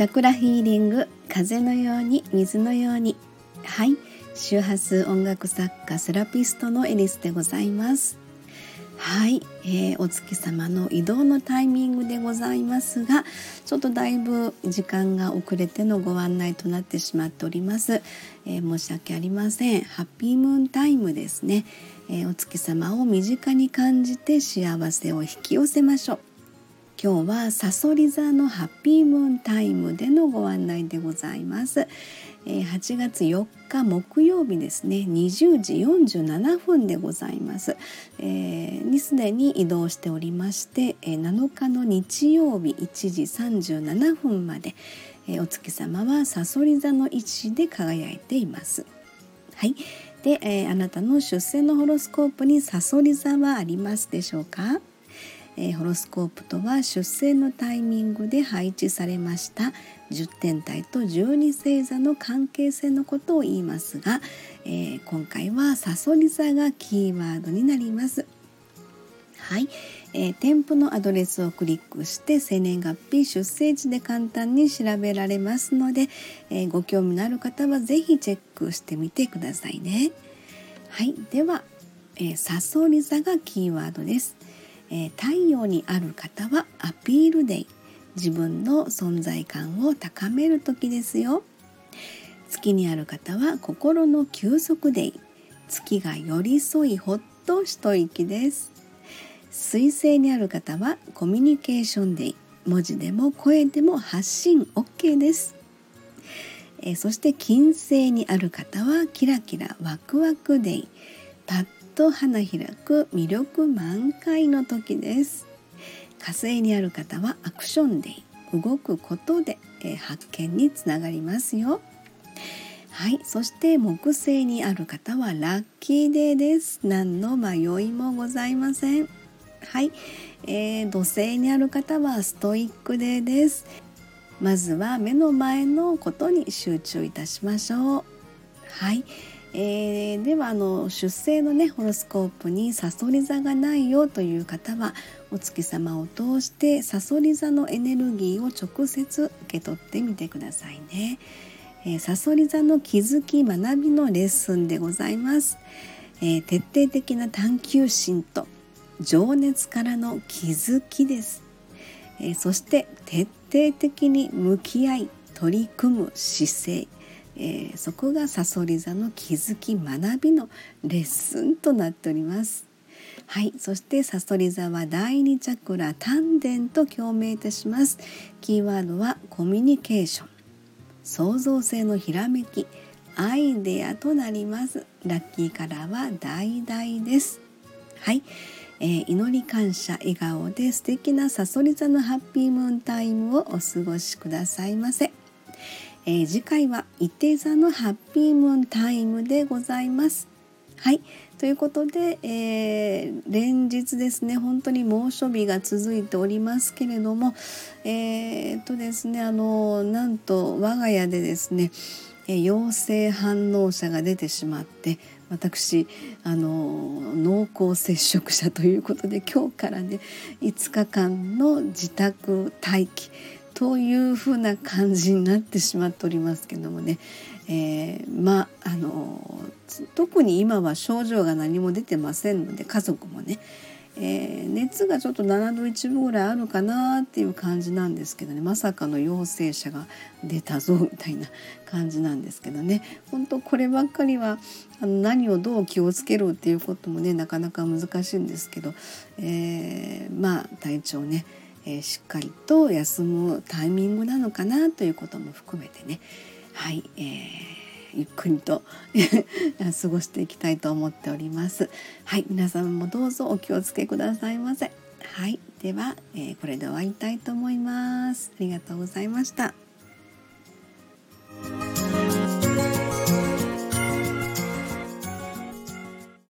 チャクラヒーリング風のように水のように。はい。周波数音楽作家セラピストのエリスでございます。はい、えー、お月様の移動のタイミングでございますがちょっとだいぶ時間が遅れてのご案内となってしまっております、えー、申し訳ありません。ハッピームーンタイムですね、えー、お月様を身近に感じて幸せを引き寄せましょう。今日はさそり座のハッピームーンタイムでのご案内でございます。8月4日木曜日ですね。20時47分でございます、えー、にすでに移動しておりまして7日の日曜日1時37分までお月様はさそり座の位置で輝いています。はい。で、えー、あなたの出生のホロスコープにさそり座はありますでしょうか？えー、ホロスコープとは出生のタイミングで配置されました10天体と12星座の関係性のことを言いますが、えー、今回はさそり座がキーワードになります。はい、えー、添付のアドレスをクリックして生年月日出生地で簡単に調べられますので、えー、ご興味のある方は是非チェックしてみてくださいね。はい、では、えー、サソリ座がキーワードです。えー、太陽にある方はアピールデイ。自分の存在感を高める時ですよ。月にある方は心の休息デイ。月が寄り添いほっと一息です。水星にある方はコミュニケーションデイ。文字でも声でも発信 OK です。えそして金星にある方はキラキラワクワクデイ。パッと花開く魅力満開の時です。火星にある方はアクションデイ動くことで、え発見につながりますよ。はいそして木星にある方はラッキーデーです。何の迷いもございません。はい、えー、土星にある方はストイックデーです。まずは目の前のことに集中いたしましょう。はいえー、ではあの出生のねホロスコープにさそり座がないよという方はお月様を通してさそり座のエネルギーを直接受け取ってみてくださいね。えー、さそり座の気づき学びのレッスンでございます。えー、徹底的な探求心と情熱からの気づきです。えー、そして徹底的に向き合い取り組む姿勢えー、そこがさそり座の気づき学びのレッスンとなっております。はい、そしてさそり座は第二チャクラ丹田と共鳴いたします。キーワードはコミュニケーション、創造性のひらめき、アイデアとなります。ラッキーカラーは橙です。はい、えー、祈り感謝笑顔で素敵なさそり座のハッピームーンタイムをお過ごしくださいませ。えー、次回は伊手座のハッピームーンタイムでございます。はいということで、えー、連日ですね本当に猛暑日が続いておりますけれどもえー、っとですねあのなんと我が家でですね陽性反応者が出てしまって私あの濃厚接触者ということで今日からね5日間の自宅待機というふうな感じになってしまっておりますけどもね、えー、まああの特に今は症状が何も出てませんので家族もね、えー、熱がちょっと7度1分ぐらいあるかなっていう感じなんですけどね。まさかの陽性者が出たぞみたいな感じなんですけどね。本当こればっかりはあの何をどう気をつけるっていうこともねなかなか難しいんですけど、えー、まあ体調ね。えー、しっかりと休むタイミングなのかなということも含めてね。はい、えー、ゆっくりと 過ごしていきたいと思っております。はい皆様もどうぞお気をつけくださいませ。はいでは、えー、これで終わりたいと思います。ありがとうございました。